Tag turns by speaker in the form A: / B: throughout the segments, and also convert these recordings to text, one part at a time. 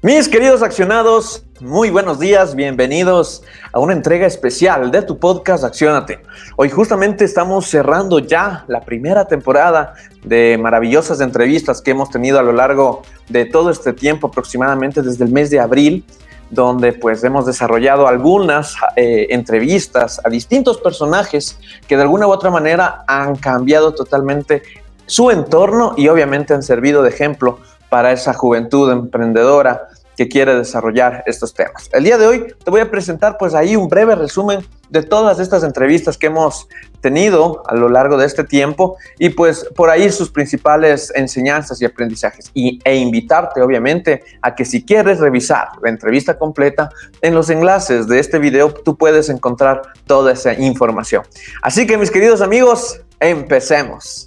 A: Mis queridos accionados, muy buenos días, bienvenidos a una entrega especial de tu podcast Accionate. Hoy justamente estamos cerrando ya la primera temporada de maravillosas entrevistas que hemos tenido a lo largo de todo este tiempo, aproximadamente desde el mes de abril, donde pues hemos desarrollado algunas eh, entrevistas a distintos personajes que de alguna u otra manera han cambiado totalmente su entorno y obviamente han servido de ejemplo para esa juventud emprendedora que quiere desarrollar estos temas. El día de hoy te voy a presentar pues ahí un breve resumen de todas estas entrevistas que hemos tenido a lo largo de este tiempo y pues por ahí sus principales enseñanzas y aprendizajes y, e invitarte obviamente a que si quieres revisar la entrevista completa en los enlaces de este video tú puedes encontrar toda esa información. Así que mis queridos amigos, empecemos.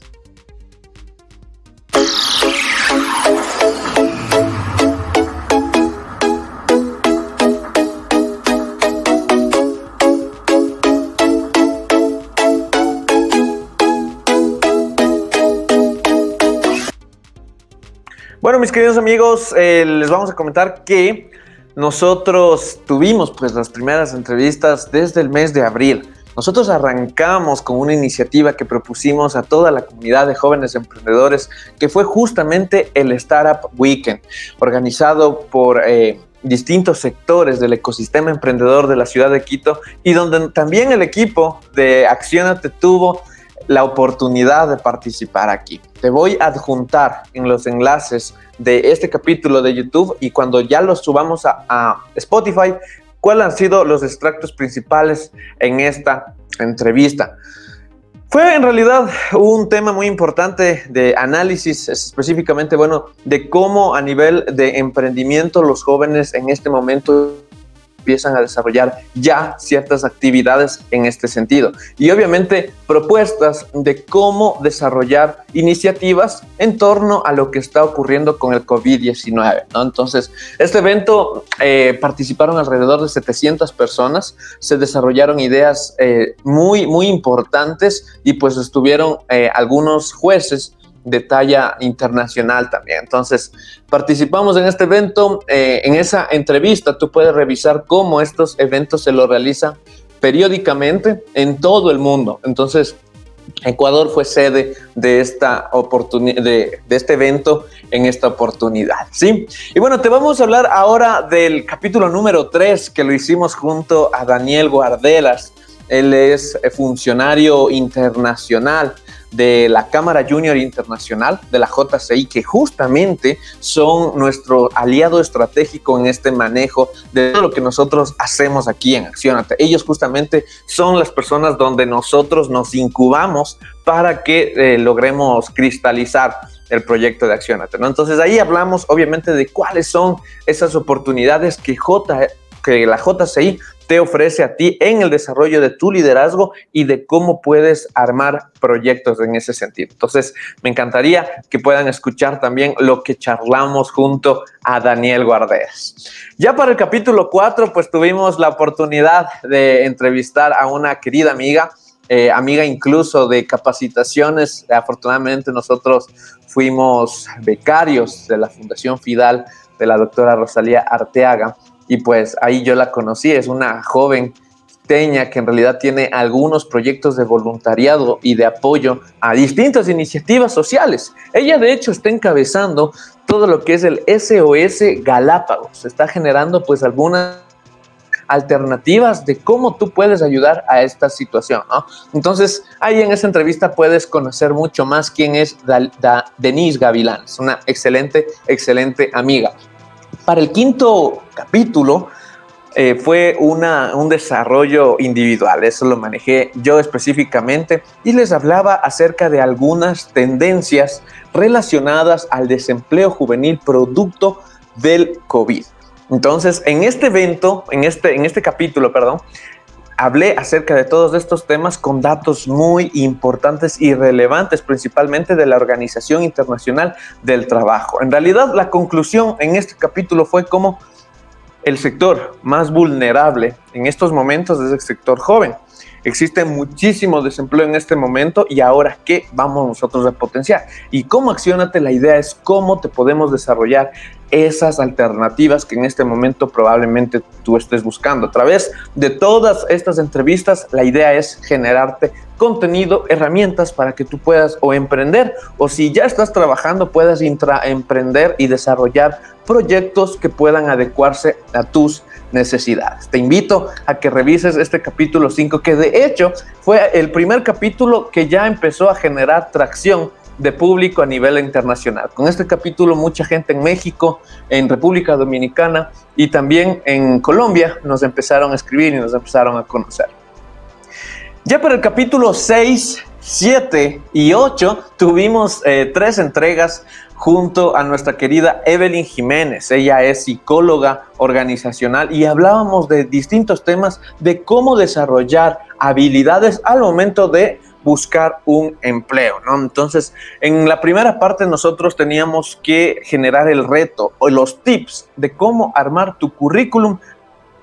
A: Mis queridos amigos, eh, les vamos a comentar que nosotros tuvimos pues las primeras entrevistas desde el mes de abril. Nosotros arrancamos con una iniciativa que propusimos a toda la comunidad de jóvenes emprendedores, que fue justamente el Startup Weekend, organizado por eh, distintos sectores del ecosistema emprendedor de la ciudad de Quito y donde también el equipo de Accionate tuvo la oportunidad de participar aquí. Te voy a adjuntar en los enlaces de este capítulo de YouTube y cuando ya los subamos a, Spotify, cuáles han sido los extractos principales en esta entrevista. Fue en realidad un tema muy importante de análisis, específicamente, bueno, de cómo a nivel de emprendimiento los jóvenes en este momento empiezan a desarrollar ya ciertas actividades en este sentido. Y obviamente propuestas de cómo desarrollar iniciativas en torno a lo que está ocurriendo con el COVID-19. ¿no? Entonces, este evento eh, participaron alrededor de 700 personas, se desarrollaron ideas eh, muy, muy importantes y pues estuvieron eh, algunos jueces de talla internacional también. Entonces, participamos en este evento. Eh, en esa entrevista tú puedes revisar cómo estos eventos se lo realizan periódicamente en todo el mundo. Entonces, Ecuador fue sede de, esta de, de, este evento en esta oportunidad. ¿sí? Y bueno, te vamos a hablar ahora del capítulo número 3 que lo hicimos junto a Daniel Guardelas. Él es funcionario internacional de la Cámara Junior Internacional, de la JCI, que justamente son nuestro aliado estratégico en este manejo de todo lo que nosotros hacemos aquí en Accionate. Ellos justamente son las personas donde nosotros nos incubamos para que eh, logremos cristalizar el proyecto de Accionate. Entonces ahí hablamos obviamente de cuáles son esas oportunidades que, J, que la JCI te ofrece a ti en el desarrollo de tu liderazgo y de cómo puedes armar proyectos en ese sentido. Entonces, me encantaría que puedan escuchar también lo que charlamos junto a Daniel Guardeas. Ya para el capítulo 4, pues tuvimos la oportunidad de entrevistar a una querida amiga, eh, amiga incluso de capacitaciones. Afortunadamente nosotros fuimos becarios de la Fundación Fidal de la doctora Rosalía Arteaga y pues ahí yo la conocí, es una joven teña que en realidad tiene algunos proyectos de voluntariado y de apoyo a distintas iniciativas sociales. Ella de hecho está encabezando todo lo que es el SOS Galápagos, está generando pues algunas alternativas de cómo tú puedes ayudar a esta situación, Entonces, ahí en esa entrevista puedes conocer mucho más quién es Denise Gavilán, es una excelente, excelente amiga. Para el quinto capítulo eh, fue una, un desarrollo individual, eso lo manejé yo específicamente y les hablaba acerca de algunas tendencias relacionadas al desempleo juvenil producto del COVID. Entonces, en este evento, en este, en este capítulo, perdón, hablé acerca de todos estos temas con datos muy importantes y relevantes, principalmente de la Organización Internacional del Trabajo. En realidad, la conclusión en este capítulo fue cómo el sector más vulnerable en estos momentos es el sector joven. Existe muchísimo desempleo en este momento y ahora qué vamos nosotros a potenciar. Y cómo accionate, la idea es cómo te podemos desarrollar esas alternativas que en este momento probablemente tú estés buscando. A través de todas estas entrevistas, la idea es generarte contenido, herramientas para que tú puedas o emprender o si ya estás trabajando puedas intraemprender y desarrollar proyectos que puedan adecuarse a tus necesidades. Te invito a que revises este capítulo 5 que de hecho fue el primer capítulo que ya empezó a generar tracción de público a nivel internacional. Con este capítulo mucha gente en México, en República Dominicana y también en Colombia nos empezaron a escribir y nos empezaron a conocer. Ya para el capítulo 6, 7 y 8 tuvimos eh, tres entregas junto a nuestra querida Evelyn Jiménez. Ella es psicóloga organizacional y hablábamos de distintos temas de cómo desarrollar habilidades al momento de buscar un empleo, ¿no? Entonces, en la primera parte nosotros teníamos que generar el reto o los tips de cómo armar tu currículum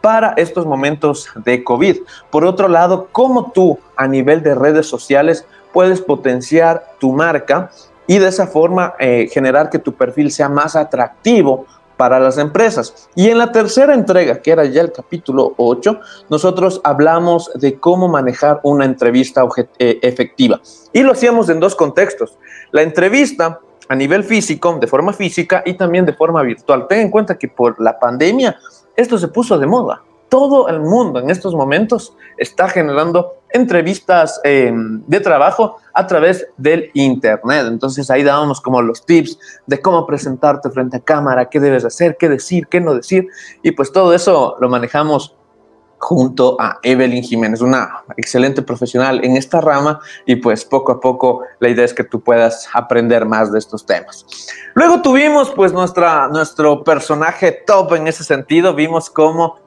A: para estos momentos de COVID. Por otro lado, cómo tú a nivel de redes sociales puedes potenciar tu marca y de esa forma eh, generar que tu perfil sea más atractivo para las empresas. Y en la tercera entrega, que era ya el capítulo 8, nosotros hablamos de cómo manejar una entrevista eh, efectiva. Y lo hacíamos en dos contextos. La entrevista a nivel físico, de forma física y también de forma virtual. Ten en cuenta que por la pandemia esto se puso de moda todo el mundo en estos momentos está generando entrevistas eh, de trabajo a través del Internet. Entonces ahí dábamos como los tips de cómo presentarte frente a cámara, qué debes hacer, qué decir, qué no decir. Y pues todo eso lo manejamos junto a Evelyn Jiménez, una excelente profesional en esta rama y pues poco a poco la idea es que tú puedas aprender más de estos temas. Luego tuvimos pues nuestra, nuestro personaje top en ese sentido, vimos cómo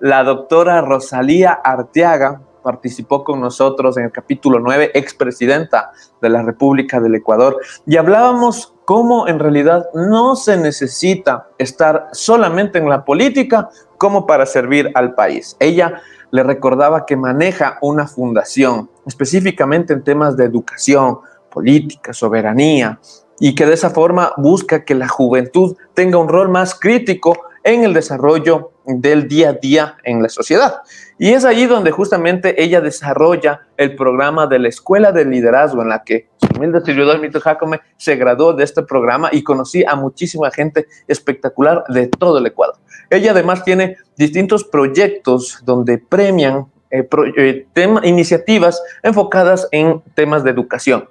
A: la doctora Rosalía Arteaga participó con nosotros en el capítulo 9, expresidenta de la República del Ecuador, y hablábamos cómo en realidad no se necesita estar solamente en la política como para servir al país. Ella le recordaba que maneja una fundación específicamente en temas de educación, política, soberanía, y que de esa forma busca que la juventud tenga un rol más crítico en el desarrollo del día a día en la sociedad. Y es allí donde justamente ella desarrolla el programa de la Escuela de Liderazgo, en la que su humilde servidor Mito Jacome se graduó de este programa y conocí a muchísima gente espectacular de todo el Ecuador. Ella además tiene distintos proyectos donde premian eh, eh, iniciativas enfocadas en temas de educación.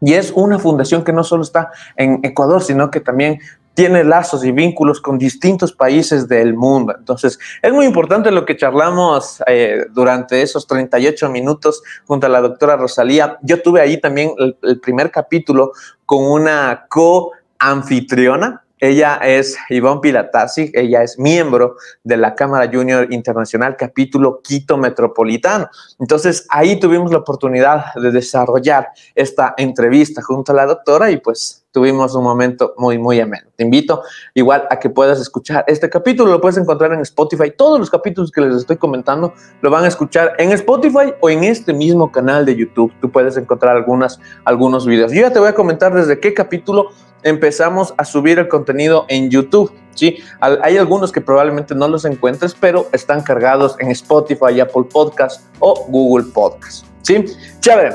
A: Y es una fundación que no solo está en Ecuador, sino que también tiene lazos y vínculos con distintos países del mundo. Entonces, es muy importante lo que charlamos eh, durante esos 38 minutos junto a la doctora Rosalía. Yo tuve ahí también el, el primer capítulo con una co-anfitriona, ella es Ivonne Pilatasi, ella es miembro de la Cámara Junior Internacional capítulo Quito Metropolitano. Entonces ahí tuvimos la oportunidad de desarrollar esta entrevista junto a la doctora y pues tuvimos un momento muy, muy ameno. Te invito igual a que puedas escuchar este capítulo, lo puedes encontrar en Spotify. Todos los capítulos que les estoy comentando lo van a escuchar en Spotify o en este mismo canal de YouTube. Tú puedes encontrar algunas, algunos videos. Yo ya te voy a comentar desde qué capítulo empezamos a subir el contenido en YouTube. ¿sí? Hay algunos que probablemente no los encuentres, pero están cargados en Spotify, Apple Podcast o Google Podcast. ¿sí? Chévere.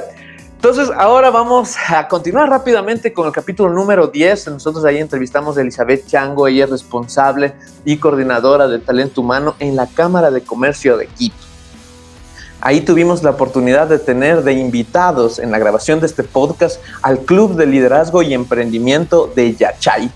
A: Entonces, ahora vamos a continuar rápidamente con el capítulo número 10. Nosotros ahí entrevistamos a Elizabeth Chango, ella es responsable y coordinadora de talento humano en la Cámara de Comercio de Quito. Ahí tuvimos la oportunidad de tener de invitados en la grabación de este podcast al Club de Liderazgo y Emprendimiento de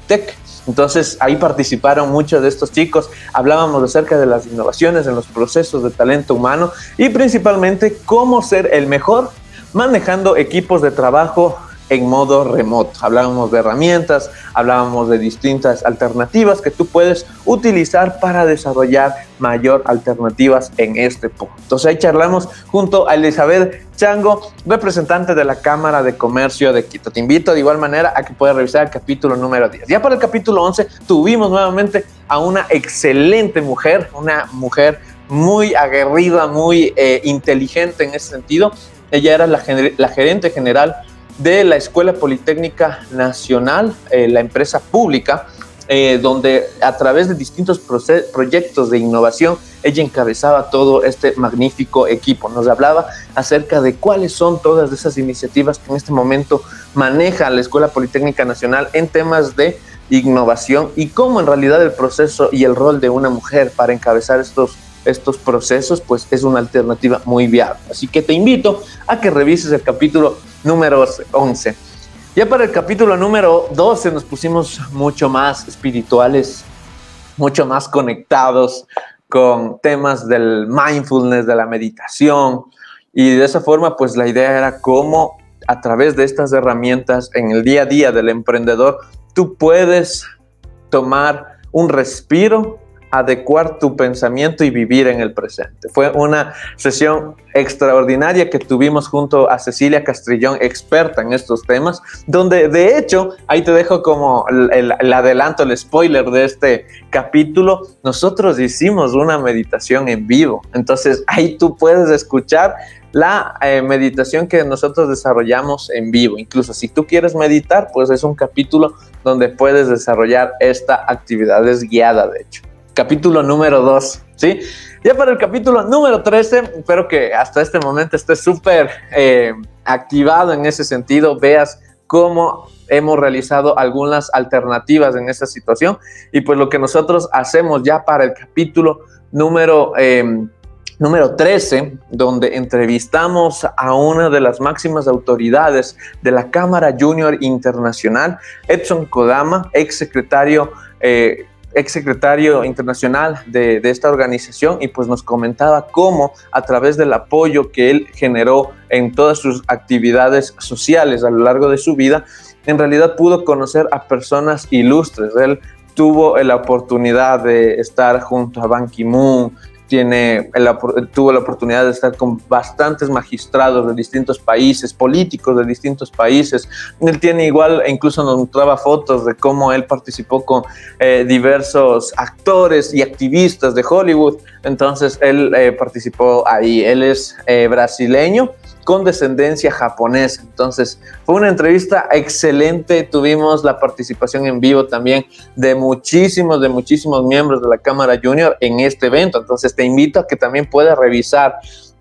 A: Tech. Entonces ahí participaron muchos de estos chicos, hablábamos acerca de las innovaciones en los procesos de talento humano y principalmente cómo ser el mejor manejando equipos de trabajo en modo remoto. Hablábamos de herramientas, hablábamos de distintas alternativas que tú puedes utilizar para desarrollar mayor alternativas en este punto. Entonces ahí charlamos junto a Elizabeth Chango, representante de la Cámara de Comercio de Quito. Te invito de igual manera a que puedas revisar el capítulo número 10. Ya para el capítulo 11 tuvimos nuevamente a una excelente mujer, una mujer muy aguerrida, muy eh, inteligente en ese sentido. Ella era la, la gerente general de la Escuela Politécnica Nacional, eh, la empresa pública, eh, donde a través de distintos proyectos de innovación ella encabezaba todo este magnífico equipo. Nos hablaba acerca de cuáles son todas esas iniciativas que en este momento maneja la Escuela Politécnica Nacional en temas de innovación y cómo en realidad el proceso y el rol de una mujer para encabezar estos estos procesos, pues es una alternativa muy viable. Así que te invito a que revises el capítulo número 11. Ya para el capítulo número 12 nos pusimos mucho más espirituales, mucho más conectados con temas del mindfulness, de la meditación. Y de esa forma, pues la idea era cómo a través de estas herramientas en el día a día del emprendedor, tú puedes tomar un respiro adecuar tu pensamiento y vivir en el presente. Fue una sesión extraordinaria que tuvimos junto a Cecilia Castrillón, experta en estos temas, donde de hecho, ahí te dejo como el, adelanto, el spoiler de este capítulo, nosotros hicimos una meditación en vivo, entonces ahí tú puedes escuchar la eh, meditación que nosotros desarrollamos en vivo. Incluso si tú quieres meditar, pues es un capítulo donde puedes desarrollar esta actividad, es guiada de hecho capítulo número 2, ¿sí? Ya para el capítulo número 13, espero que hasta este momento estés súper eh, activado en ese sentido, veas cómo hemos realizado algunas alternativas en esta situación y pues lo que nosotros hacemos ya para el capítulo número... Em, número 13, donde entrevistamos a una de las máximas autoridades de la Cámara Junior Internacional, Edson Kodama, ex secretario eh, ex secretario internacional de, esta organización y pues nos comentaba cómo a través del apoyo que él generó en todas sus actividades sociales a lo largo de su vida, en realidad pudo conocer a personas ilustres. Él tuvo la oportunidad de estar junto a Ban Ki-moon, tiene, tuvo la oportunidad de estar con bastantes magistrados de distintos países, políticos de distintos países. Él tiene igual, incluso nos mostraba fotos de cómo él participó con eh, diversos actores y activistas de Hollywood. Entonces él eh, participó ahí. Él es eh, brasileño con descendencia japonesa. Entonces, fue una entrevista excelente. Tuvimos la participación en vivo también de muchísimos, de muchísimos miembros de la Cámara Junior en este evento. Entonces, te invito a que también puedas revisar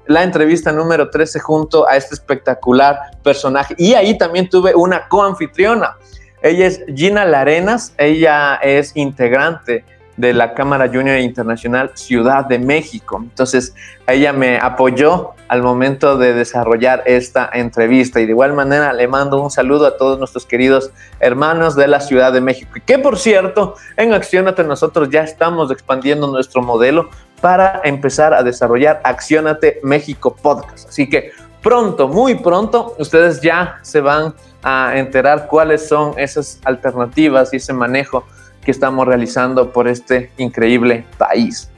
A: la entrevista número 13 junto a este espectacular personaje. Y ahí también tuve una coanfitriona. Ella es Gina Larenas, ella es integrante de la Cámara Junior Internacional Ciudad de México. Entonces, ella me apoyó al momento de desarrollar esta entrevista y de igual manera le mando un saludo a todos nuestros queridos hermanos de la Ciudad de México. Y que por cierto, en Accionate nosotros ya estamos expandiendo nuestro modelo para empezar a desarrollar Accionate México Podcast. Así que pronto, muy pronto, ustedes ya se van a enterar cuáles son esas alternativas y ese manejo que estamos realizando por este increíble país.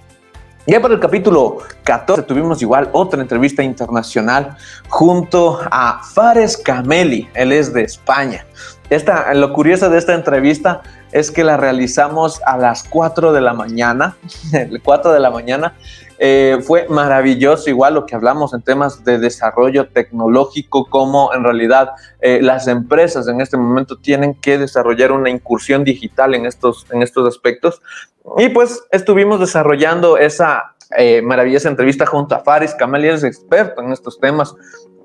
A: Ya para el capítulo 14 tuvimos igual otra entrevista internacional junto a Fares Cameli, él es de España. Esta, lo curioso de esta entrevista es que la realizamos a las 4 de la mañana, 4 de la mañana, eh, fue maravilloso, igual lo que hablamos en temas de desarrollo tecnológico, cómo en realidad eh, las empresas en este momento tienen que desarrollar una incursión digital en estos, en estos aspectos. Y pues estuvimos desarrollando esa eh, maravillosa entrevista junto a Faris Kamel, es experto en estos temas,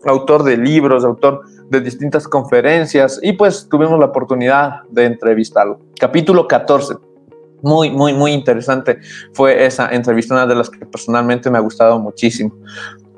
A: autor de libros, autor de distintas conferencias, y pues tuvimos la oportunidad de entrevistarlo. Capítulo 14 muy, muy, muy interesante fue esa entrevista, una de las que personalmente me ha gustado muchísimo.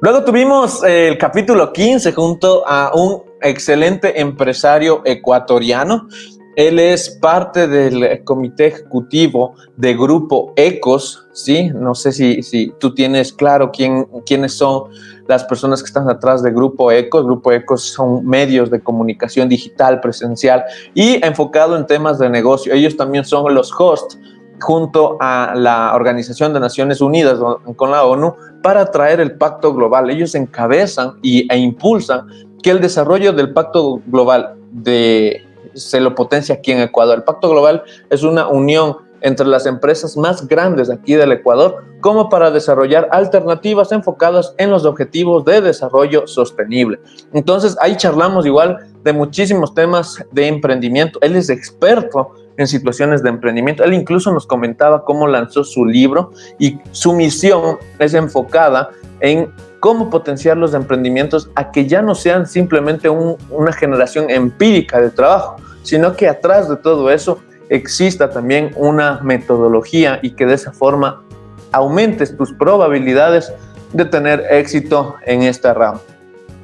A: Luego tuvimos el capítulo 15 junto a un excelente empresario ecuatoriano. Él es parte del comité ejecutivo de Grupo Ecos, ¿sí? No sé si, si tú tienes claro quién, quiénes son las personas que están atrás de Grupo Ecos. Grupo Ecos son medios de comunicación digital, presencial y enfocado en temas de negocio. Ellos también son los hosts junto a la Organización de Naciones Unidas con la ONU para traer el pacto global. Ellos encabezan y, e impulsan que el desarrollo del pacto global de se lo potencia aquí en Ecuador. El Pacto Global es una unión entre las empresas más grandes aquí del Ecuador como para desarrollar alternativas enfocadas en los objetivos de desarrollo sostenible. Entonces ahí charlamos igual de muchísimos temas de emprendimiento. Él es experto en situaciones de emprendimiento. Él incluso nos comentaba cómo lanzó su libro y su misión es enfocada en cómo potenciar los emprendimientos a que ya no sean simplemente una generación empírica de trabajo, sino que atrás de todo eso exista también una metodología y que de esa forma aumentes tus probabilidades de tener éxito en esta rama.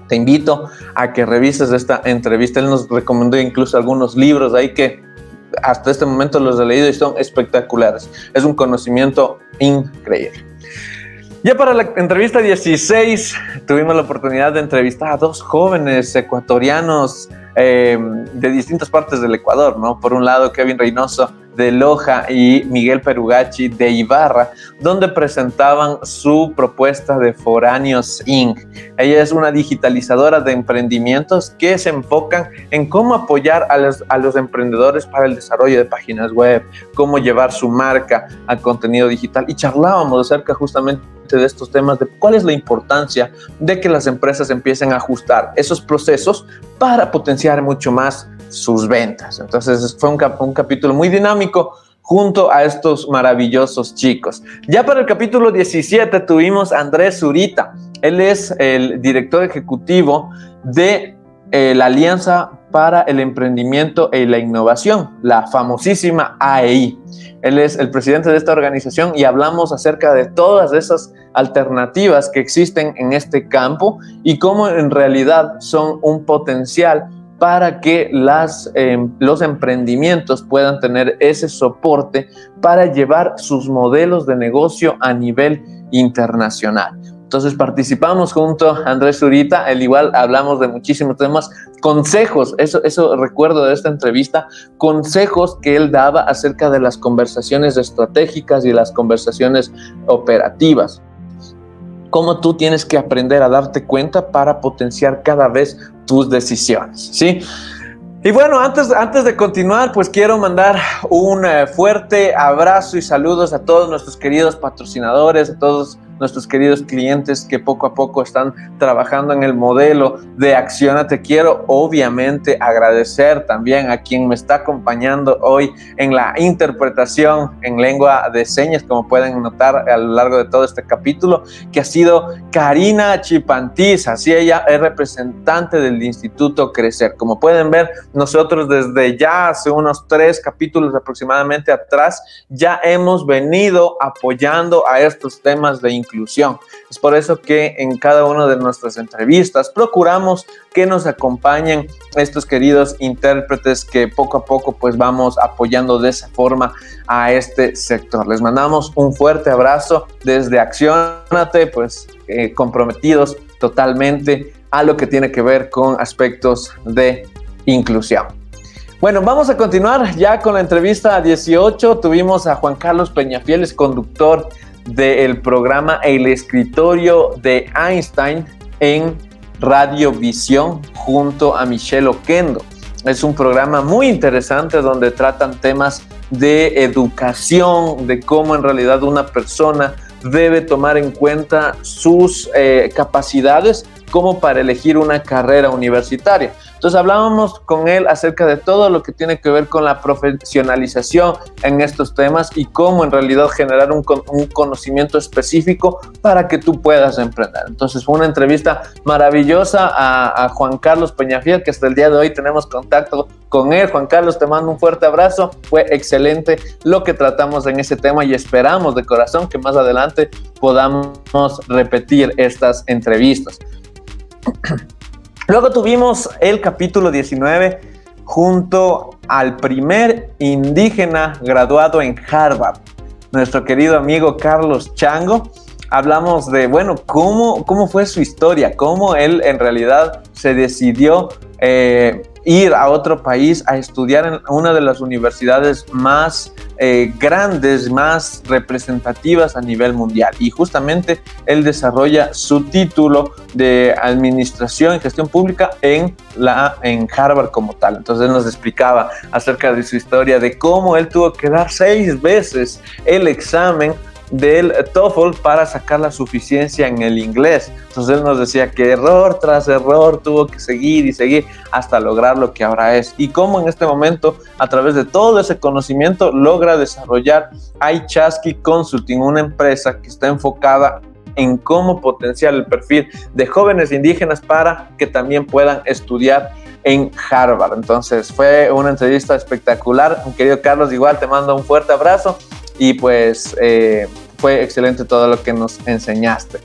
A: Te invito a que revises esta entrevista. Él nos recomendó incluso algunos libros ahí que hasta este momento los he leído y son espectaculares. Es un conocimiento increíble. Ya para la entrevista 16 tuvimos la oportunidad de entrevistar a dos jóvenes ecuatorianos eh, de distintas partes del Ecuador, ¿no? Por un lado, Kevin Reynoso de Loja y Miguel Perugachi de Ibarra, donde presentaban su propuesta de Foráneos Inc. Ella es una digitalizadora de emprendimientos que se enfocan en cómo apoyar a los, a los emprendedores para el desarrollo de páginas web, cómo llevar su marca al contenido digital y charlábamos acerca justamente de estos temas de cuál es la importancia de que las empresas empiecen a ajustar esos procesos para potenciar mucho más sus ventas. Entonces fue un, capítulo muy dinámico junto a estos maravillosos chicos. Ya para el capítulo 17 tuvimos a Andrés Zurita. Él es el director ejecutivo de eh, la Alianza para el Emprendimiento y la Innovación, la famosísima AEI. Él es el presidente de esta organización y hablamos acerca de todas esas alternativas que existen en este campo y cómo en realidad son un potencial para que las, em, los emprendimientos puedan tener ese soporte para llevar sus modelos de negocio a nivel internacional. Entonces participamos junto a Andrés Zurita, el igual hablamos de muchísimos temas, consejos, eso, eso recuerdo de esta entrevista, consejos que él daba acerca de las conversaciones estratégicas y las conversaciones operativas cómo tú tienes que aprender a darte cuenta para potenciar cada vez tus decisiones, ¿sí? Y bueno, antes, antes de continuar, pues quiero mandar un eh, fuerte abrazo y saludos a todos nuestros queridos patrocinadores, a todos nuestros queridos clientes que poco a poco están trabajando en el modelo de Accionate. Quiero obviamente agradecer también a quien me está acompañando hoy en la interpretación en lengua de señas, como pueden notar a lo largo de todo este capítulo, que ha sido Karina Chipantiz, así ella es representante del Instituto Crecer. Como pueden ver, nosotros desde ya hace unos tres capítulos aproximadamente atrás, ya hemos venido apoyando a estos temas de inclusión Es por eso que en cada una de nuestras entrevistas procuramos que nos acompañen estos queridos intérpretes que poco a poco pues vamos apoyando de esa forma a este sector. Les mandamos un fuerte abrazo desde Accionate, pues eh, comprometidos totalmente a lo que tiene que ver con aspectos de inclusión. Bueno, vamos a continuar ya con la entrevista 18. Tuvimos a Juan Carlos Peñafieles, conductor del programa El escritorio de Einstein en Radiovisión junto a Michelle Oquendo. Es un programa muy interesante donde tratan temas de educación, de cómo en realidad una persona debe tomar en cuenta sus eh, capacidades como para elegir una carrera universitaria. Entonces hablábamos con él acerca de todo lo que tiene que ver con la profesionalización en estos temas y cómo en realidad generar un, conocimiento específico para que tú puedas emprender. Entonces fue una entrevista maravillosa a, Juan Carlos Peñafiel, que hasta el día de hoy tenemos contacto con él. Juan Carlos, te mando un fuerte abrazo. Fue excelente lo que tratamos en ese tema y esperamos de corazón que más adelante podamos repetir estas entrevistas. Luego tuvimos el capítulo 19 junto al primer indígena graduado en Harvard, nuestro querido amigo Carlos Chango. Hablamos de, bueno, cómo, cómo fue su historia, cómo él en realidad se decidió eh, ir a otro país a estudiar en una de las universidades más eh, grandes, más representativas a nivel mundial. Y justamente él desarrolla su título de Administración y Gestión Pública en, la, en Harvard como tal. Entonces él nos explicaba acerca de su historia, de cómo él tuvo que dar seis veces el examen del TOEFL para sacar la suficiencia en el inglés. Entonces él nos decía que error tras error tuvo que seguir y seguir hasta lograr lo que ahora es. Y cómo en este momento, a través de todo ese conocimiento, logra desarrollar iChasky Consulting, una empresa que está enfocada en cómo potenciar el perfil de jóvenes indígenas para que también puedan estudiar en Harvard. Entonces fue una entrevista espectacular. Querido Carlos, igual te mando un fuerte abrazo y pues eh, fue excelente todo lo que nos enseñaste.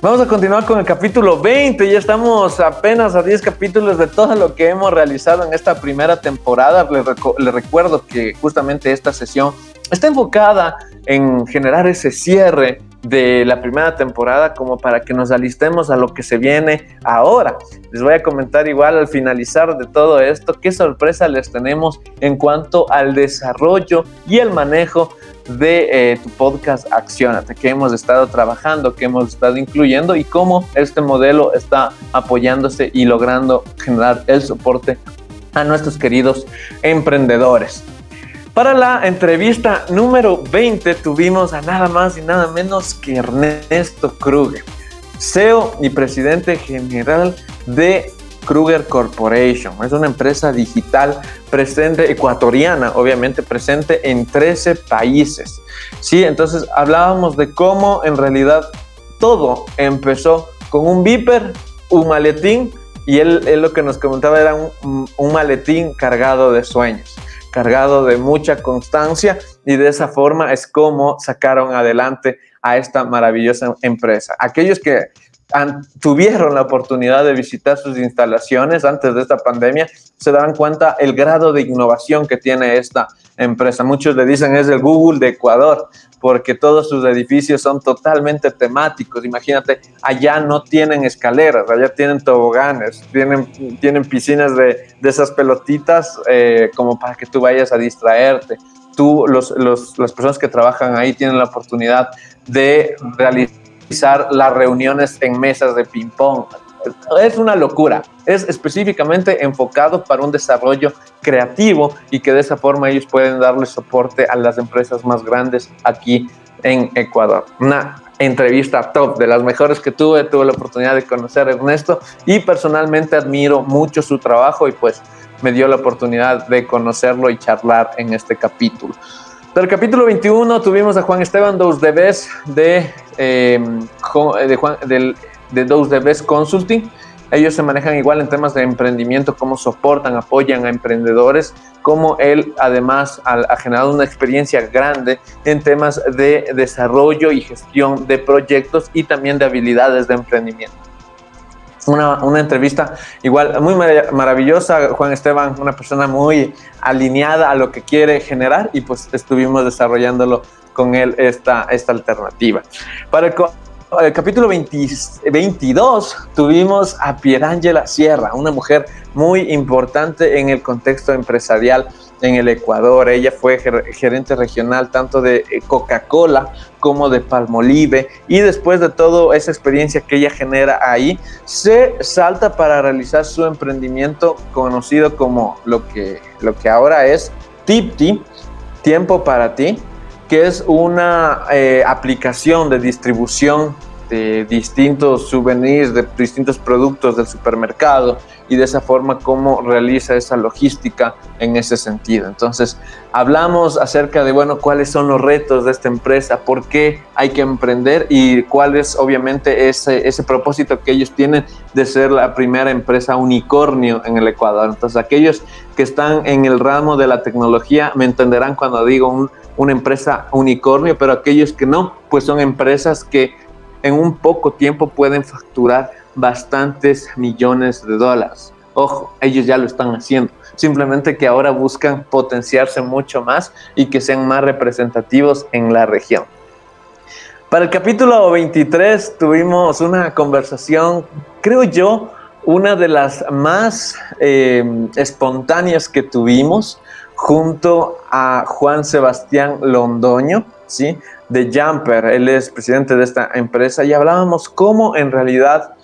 A: Vamos a continuar con el capítulo 20. Ya estamos apenas a 10 capítulos de todo lo que hemos realizado en esta primera temporada. Le, recuerdo que justamente esta sesión está enfocada en generar ese cierre de la primera temporada como para que nos alistemos a lo que se viene ahora. Les voy a comentar igual al finalizar de todo esto qué sorpresa les tenemos en cuanto al desarrollo y el manejo de eh, tu podcast Accionate, que hemos estado trabajando, que hemos estado incluyendo y cómo este modelo está apoyándose y logrando generar el soporte a nuestros queridos emprendedores. Para la entrevista número 20 tuvimos a nada más y nada menos que Ernesto Kruger, CEO y presidente general de Kruger Corporation. Es una empresa digital presente, ecuatoriana, obviamente presente en 13 países. Sí, entonces hablábamos de cómo en realidad todo empezó con un viper, un maletín, y él, lo que nos comentaba era un, un maletín cargado de sueños cargado de mucha constancia y de esa forma es como sacaron adelante a esta maravillosa empresa. Aquellos que tuvieron la oportunidad de visitar sus instalaciones antes de esta pandemia, se darán cuenta el grado de innovación que tiene esta empresa. Muchos le dicen es el Google de Ecuador, porque todos sus edificios son totalmente temáticos. Imagínate, allá no tienen escaleras, allá tienen toboganes, tienen, tienen piscinas de, de esas pelotitas eh, como para que tú vayas a distraerte. Tú, los, los, las personas que trabajan ahí tienen la oportunidad de realizar las reuniones en mesas de ping-pong. Es una locura. Es específicamente enfocado para un desarrollo creativo y que de esa forma ellos pueden darle soporte a las empresas más grandes aquí en Ecuador. Una entrevista top, de las mejores que tuve. Tuve la oportunidad de conocer a Ernesto y personalmente admiro mucho su trabajo y pues me dio la oportunidad de conocerlo y charlar en este capítulo. Del capítulo 21 tuvimos a Juan Esteban Dos Debes de, eh, de, Juan, del, de Dos Debes Consulting. Ellos se manejan igual en temas de emprendimiento, cómo soportan, apoyan a emprendedores, cómo él además ha, generado una experiencia grande en temas de desarrollo y gestión de proyectos y también de habilidades de emprendimiento una, entrevista igual muy maravillosa. Juan Esteban, una persona muy alineada a lo que quiere generar y pues estuvimos desarrollándolo con él esta, esta alternativa. Para el, capítulo 22 tuvimos a Pierangela Sierra, una mujer muy importante en el contexto empresarial en el Ecuador. Ella fue gerente regional tanto de eh, Coca-Cola como de Palmolive y después de toda esa experiencia que ella genera ahí, se salta para realizar su emprendimiento conocido como lo que, lo que ahora es Tipti, Tiempo para ti, que es una eh, aplicación de distribución de distintos souvenirs, de distintos productos del supermercado y de esa forma cómo realiza esa logística en ese sentido. Entonces, hablamos acerca de, bueno, cuáles son los retos de esta empresa, por qué hay que emprender y cuál es obviamente ese, ese propósito que ellos tienen de ser la primera empresa unicornio en el Ecuador. Entonces, aquellos que están en el ramo de la tecnología me entenderán cuando digo una empresa unicornio, pero aquellos que no, pues son empresas que en un poco tiempo pueden facturar bastantes millones de dólares. Ojo, ellos ya lo están haciendo. Simplemente que ahora buscan potenciarse mucho más y que sean más representativos en la región. Para el capítulo 23 tuvimos una conversación, creo yo, una de las más eh, espontáneas que tuvimos junto a Juan Sebastián Londoño, ¿sí? De Jumper. Él es presidente de esta empresa y hablábamos cómo en realidad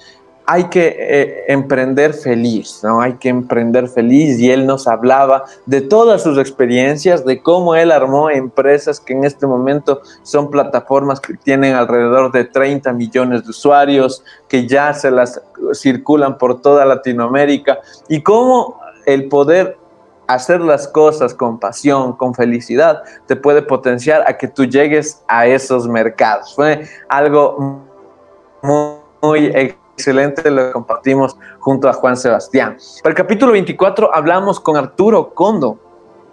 A: hay que eh, emprender feliz, ¿no? Hay que emprender feliz y él nos hablaba de todas sus experiencias, de cómo él armó empresas que en este momento son plataformas que tienen alrededor de 30 millones de usuarios, que ya se las circulan por toda Latinoamérica y cómo el poder hacer las cosas con pasión, con felicidad, te puede potenciar a que tú llegues a esos mercados. Fue algo muy, excelente, lo compartimos junto a Juan Sebastián. Para el capítulo 24 hablamos con Arturo Condo.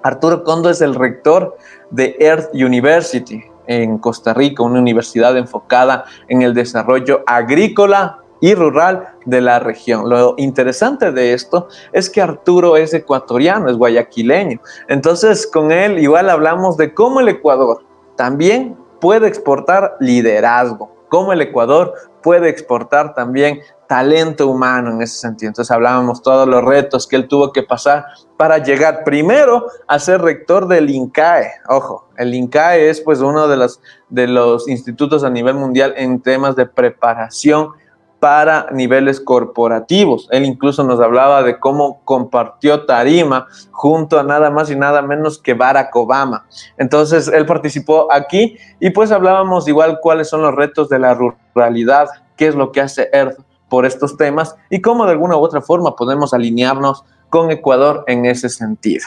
A: Arturo Condo es el rector de Earth University en Costa Rica, una universidad enfocada en el desarrollo agrícola y rural de la región. Lo interesante de esto es que Arturo es ecuatoriano, es guayaquileño. Entonces, con él igual hablamos de cómo el Ecuador también puede exportar liderazgo, cómo el Ecuador puede exportar también talento humano en ese sentido. Entonces hablábamos todos los retos que él tuvo que pasar para llegar primero a ser rector del INCAE. Ojo, el INCAE es pues uno de los, de los institutos a nivel mundial en temas de preparación para niveles corporativos. Él incluso nos hablaba de cómo compartió tarima junto a nada más y nada menos que Barack Obama. Entonces, él participó aquí y pues hablábamos igual cuáles son los retos de la ruralidad, qué es lo que hace Earth por estos temas y cómo de alguna u otra forma podemos alinearnos con Ecuador en ese sentido.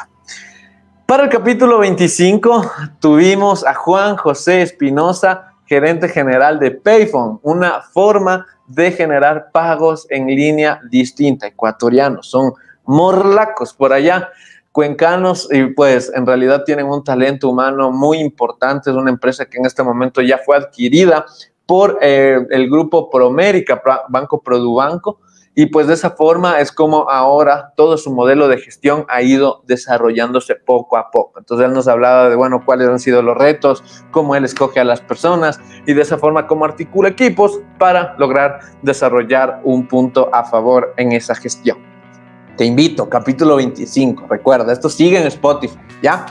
A: Para el capítulo 25 tuvimos a Juan José Espinosa, gerente general de Payphone, una forma de generar pagos en línea distinta, ecuatorianos, son morlacos por allá, cuencanos, y pues en realidad tienen un talento humano muy importante, es una empresa que en este momento ya fue adquirida por eh, el grupo Promérica, Banco Produbanco, y pues de esa forma es como ahora todo su modelo de gestión ha ido desarrollándose poco a poco. Entonces él nos hablaba de, bueno, cuáles han sido los retos, cómo él escoge a las personas y de esa forma cómo articula equipos para lograr desarrollar un punto a favor en esa gestión. Te invito, capítulo 25, recuerda, esto sigue en Spotify, ¿ya?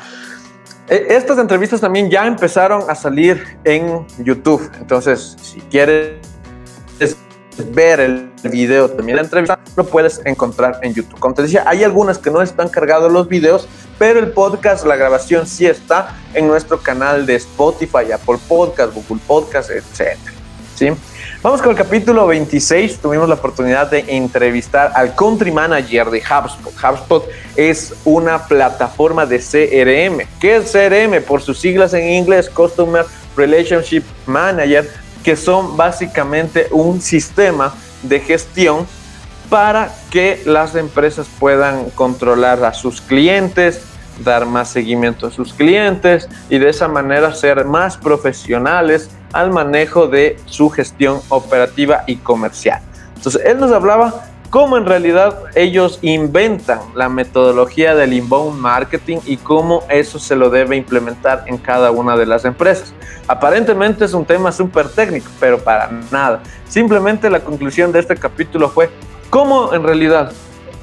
A: E, estas entrevistas también ya empezaron a salir en YouTube. Entonces, si quieres ver el video también la entrevista, lo puedes encontrar en YouTube. Como te decía, hay algunas que no están cargados los videos, pero el podcast, la grabación sí está en nuestro canal de Spotify, Apple Podcast, Google Podcast, etc. ¿Sí? Vamos con el capítulo 26. Tuvimos la oportunidad de entrevistar al country manager de HubSpot. HubSpot es una plataforma de CRM. ¿Qué es CRM? Por sus siglas en inglés, Customer Relationship Manager que son básicamente un sistema de gestión para que las empresas puedan controlar a sus clientes, dar más seguimiento a sus clientes y de esa manera ser más profesionales al manejo de su gestión operativa y comercial. Entonces, él nos hablaba cómo en realidad ellos inventan la metodología del inbound marketing y cómo eso se lo debe implementar en cada una de las empresas. Aparentemente es un tema súper técnico, pero para nada. Simplemente la conclusión de este capítulo fue cómo en realidad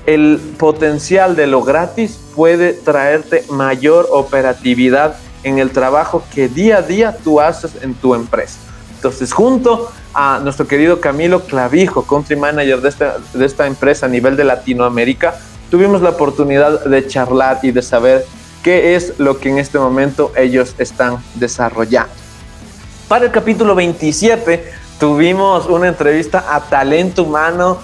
A: el potencial de lo gratis puede traerte mayor operatividad en el trabajo que día a día tú haces en tu empresa. Entonces, junto a nuestro querido Camilo Clavijo, country manager de esta, de esta empresa a nivel de Latinoamérica, tuvimos la oportunidad de charlar y de saber qué es lo que en este momento ellos están desarrollando. Para el capítulo 27 tuvimos una entrevista a talento humano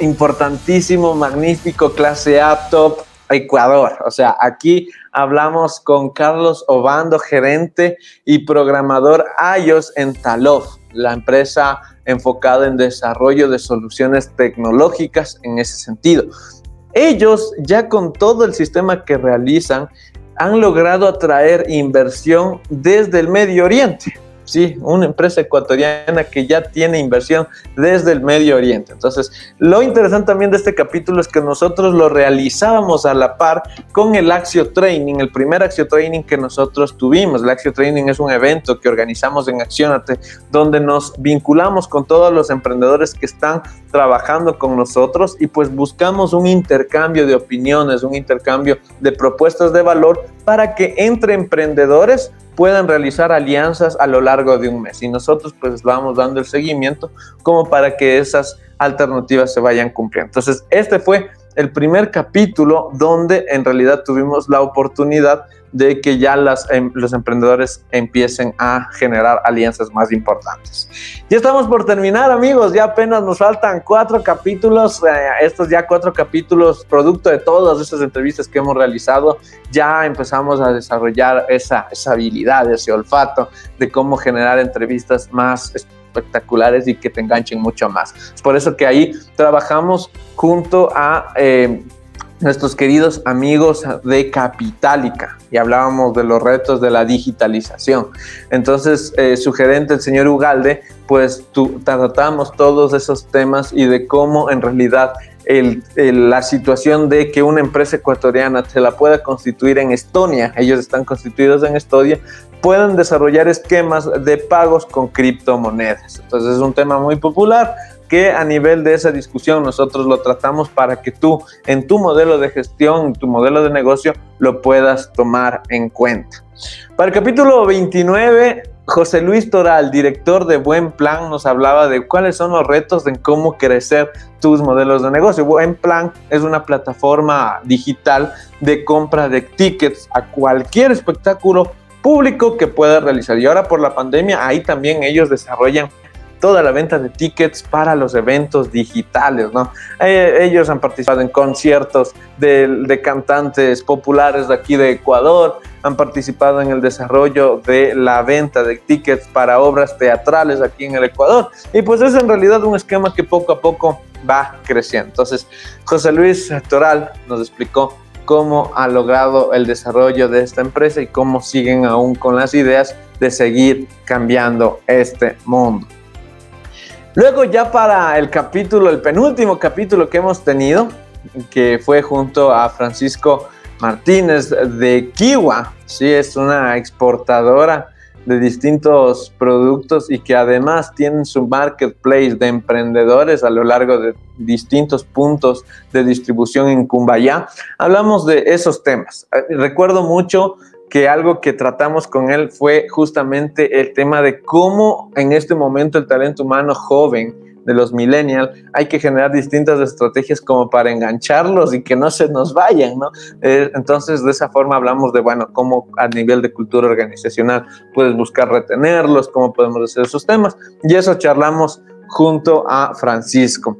A: importantísimo, magnífico, clase A, top, Ecuador. O sea, aquí hablamos con Carlos Obando, gerente y programador iOS en Talof, la empresa enfocada en desarrollo de soluciones tecnológicas en ese sentido. Ellos, ya con todo el sistema que realizan, han logrado atraer inversión desde el Medio Oriente. Sí, una empresa ecuatoriana que ya tiene inversión desde el Medio Oriente. Entonces, lo interesante también de este capítulo es que nosotros lo realizábamos a la par con el Axio Training, el primer Axio Training que nosotros tuvimos. El Axio Training es un evento que organizamos en Accionate, donde nos vinculamos con todos los emprendedores que están trabajando con nosotros y pues buscamos un intercambio de opiniones, un intercambio de propuestas de valor para que entre emprendedores puedan realizar alianzas a lo largo de un mes. Y nosotros pues vamos dando el seguimiento como para que esas alternativas se vayan cumpliendo. Entonces, este fue el primer capítulo donde en realidad tuvimos la oportunidad de que ya em, los emprendedores empiecen a generar alianzas más importantes. Ya estamos por terminar, amigos. Ya apenas nos faltan cuatro capítulos. Eh, estos ya cuatro capítulos, producto de todas estas entrevistas que hemos realizado, ya empezamos a desarrollar esa, esa habilidad, ese olfato de cómo generar entrevistas más espectaculares y que te enganchen mucho más. Es por eso que ahí trabajamos junto a eh, nuestros queridos amigos de Capitalica y hablábamos de los retos de la digitalización. Entonces, eh, sugerente el señor Ugalde, pues tratamos todos esos temas y de cómo en realidad la situación de que una empresa ecuatoriana se la pueda constituir en Estonia, ellos están constituidos en Estonia, puedan desarrollar esquemas de pagos con criptomonedas. Entonces es un tema muy popular que a nivel de esa discusión nosotros lo tratamos para que tú en tu modelo de gestión, tu modelo de negocio, lo puedas tomar en cuenta. Para el capítulo 29, José Luis Toral, director de Buen Plan, nos hablaba de cuáles son los retos en cómo crecer tus modelos de negocio. Buen Plan es una plataforma digital de compra de tickets a cualquier espectáculo público que pueda realizar. Y ahora por la pandemia, ahí también ellos desarrollan toda la venta de tickets para los eventos digitales, ¿no? Eh, ellos han participado en conciertos de, cantantes populares de aquí de Ecuador, han participado en el desarrollo de la venta de tickets para obras teatrales aquí en el Ecuador. Y pues es en realidad un esquema que poco a poco va creciendo. Entonces, José Luis Toral nos explicó cómo ha logrado el desarrollo de esta empresa y cómo siguen aún con las ideas de seguir cambiando este mundo. Luego ya para el capítulo, el penúltimo capítulo que hemos tenido, que fue junto a Francisco Martínez de Kiwa, sí, es una exportadora de distintos productos y que además tienen su marketplace de emprendedores a lo largo de distintos puntos de distribución en Cumbayá. Hablamos de esos temas. Recuerdo mucho que algo que tratamos con él fue justamente el tema de cómo en este momento el talento humano joven de los millennials hay que generar distintas estrategias como para engancharlos y que no se nos vayan, ¿no? Eh, entonces de esa forma hablamos de, bueno, cómo a nivel de cultura organizacional puedes buscar retenerlos, cómo podemos hacer esos temas y eso charlamos junto a Francisco.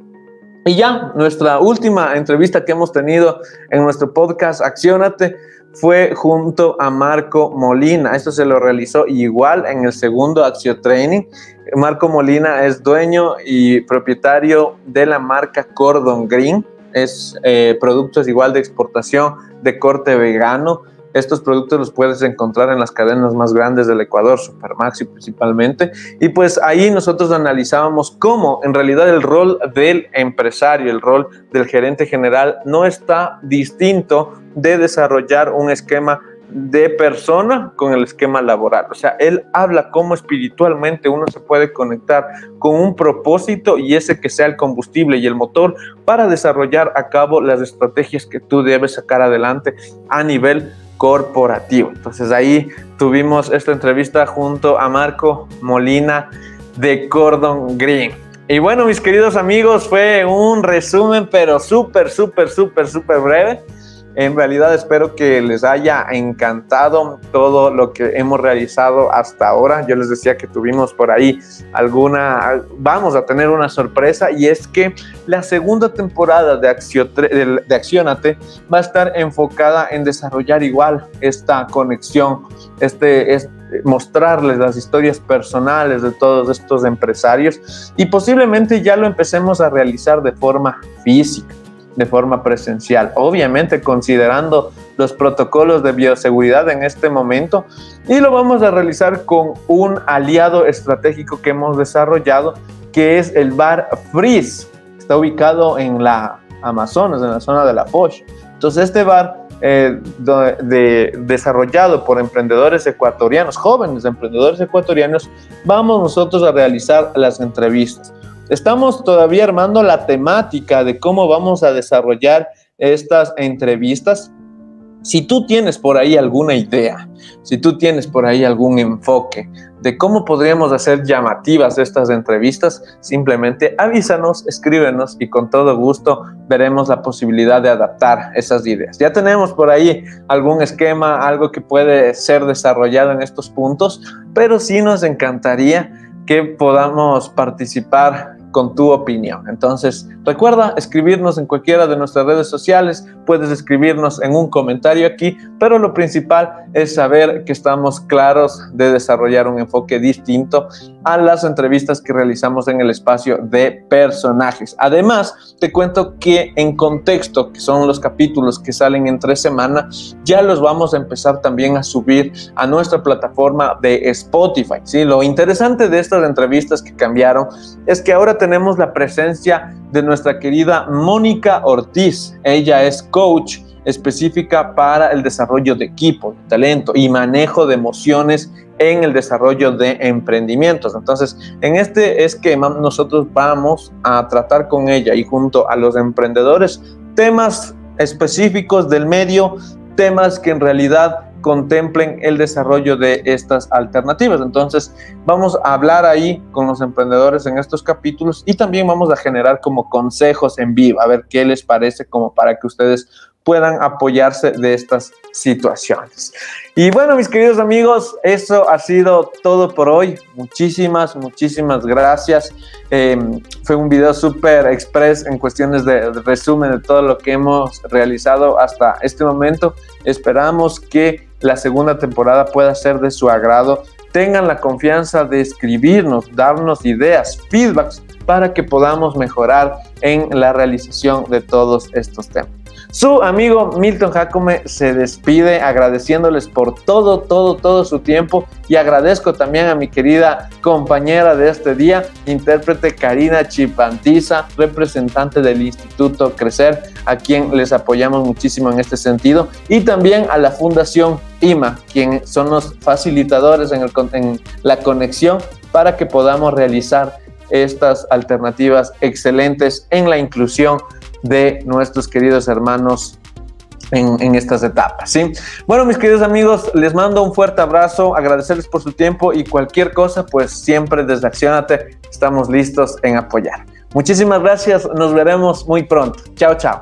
A: Y ya, nuestra última entrevista que hemos tenido en nuestro podcast Acciónate fue junto a Marco Molina. Esto se lo realizó igual en el segundo Axio Training. Marco Molina es dueño y propietario de la marca Cordon Green. Es eh, productos igual de exportación de corte vegano estos productos los puedes encontrar en las cadenas más grandes del Ecuador, Supermaxi principalmente. Y pues ahí nosotros analizábamos cómo en realidad el rol del empresario, el rol del gerente general no está distinto de desarrollar un esquema de persona con el esquema laboral. O sea, él habla cómo espiritualmente uno se puede conectar con un propósito y ese que sea el combustible y el motor para desarrollar a cabo las estrategias que tú debes sacar adelante a nivel corporativo. Entonces ahí tuvimos esta entrevista junto a Marco Molina de Cordon Green. Y bueno, mis queridos amigos, fue un resumen, pero súper, súper, súper, súper breve en realidad espero que les haya encantado todo lo que hemos realizado hasta ahora. Yo les decía que tuvimos por ahí alguna, vamos a tener una sorpresa y es que la segunda temporada de, de Accionate va a estar enfocada en desarrollar igual esta conexión, este, este mostrarles las historias personales de todos estos empresarios y posiblemente ya lo empecemos a realizar de forma física. De forma presencial, obviamente considerando los protocolos de bioseguridad en este momento y lo vamos a realizar con un aliado estratégico que hemos desarrollado que es el bar Freeze. Está ubicado en la Amazonas, en la zona de la Foch. Entonces este bar eh, de, desarrollado por emprendedores ecuatorianos, jóvenes emprendedores ecuatorianos, vamos nosotros a realizar las entrevistas. Estamos todavía armando la temática de cómo vamos a desarrollar estas entrevistas. Si tú tienes por ahí alguna idea, si tú tienes por ahí algún enfoque de cómo podríamos hacer llamativas estas entrevistas, simplemente avísanos, escríbenos y con todo gusto veremos la posibilidad de adaptar esas ideas. Ya tenemos por ahí algún esquema, algo que puede ser desarrollado en estos puntos, pero sí nos encantaría que podamos participar con tu opinión. Entonces, recuerda escribirnos en cualquiera de nuestras redes sociales, puedes escribirnos en un comentario aquí, pero lo principal es saber que estamos claros de desarrollar un enfoque distinto a las entrevistas que realizamos en el espacio de personajes. Además, te cuento que en contexto, que son los capítulos que salen en tres semanas, ya los vamos a empezar también a subir a nuestra plataforma de Spotify. ¿sí? Lo interesante de estas entrevistas que cambiaron es que ahora tenemos la presencia de nuestra querida Mónica Ortiz. Ella es coach específica para el desarrollo de equipo, talento y manejo de emociones en el desarrollo de emprendimientos. Entonces, en este esquema nosotros vamos a tratar con ella y junto a los emprendedores temas específicos del medio, temas que en realidad contemplen el desarrollo de estas alternativas. Entonces, vamos a hablar ahí con los emprendedores en estos capítulos y también vamos a generar como consejos en vivo, a ver qué les parece como para que ustedes puedan apoyarse de estas situaciones. Y bueno, mis queridos amigos, eso ha sido todo por hoy. Muchísimas, muchísimas gracias. Em, fue un video súper express en cuestiones de, de resumen de todo lo que hemos realizado hasta este momento. Esperamos que la segunda temporada pueda ser de su agrado, tengan la confianza de escribirnos, darnos ideas, feedbacks para que podamos mejorar en la realización de todos estos temas. Su amigo Milton Jacome se despide agradeciéndoles por todo, todo, todo su tiempo. Y agradezco también a mi querida compañera de este día, intérprete Karina Chipantiza, representante del Instituto Crecer, a quien les apoyamos muchísimo en este sentido, y también a la Fundación IMA, quien son los facilitadores en, en la conexión para que podamos realizar estas alternativas excelentes en la inclusión de nuestros queridos hermanos en, estas etapas, ¿sí? Bueno, mis queridos amigos, les mando un fuerte abrazo, agradecerles por su tiempo y cualquier cosa, pues siempre desde Accionate estamos listos en apoyar. Muchísimas gracias, nos veremos muy pronto. Chao, chao.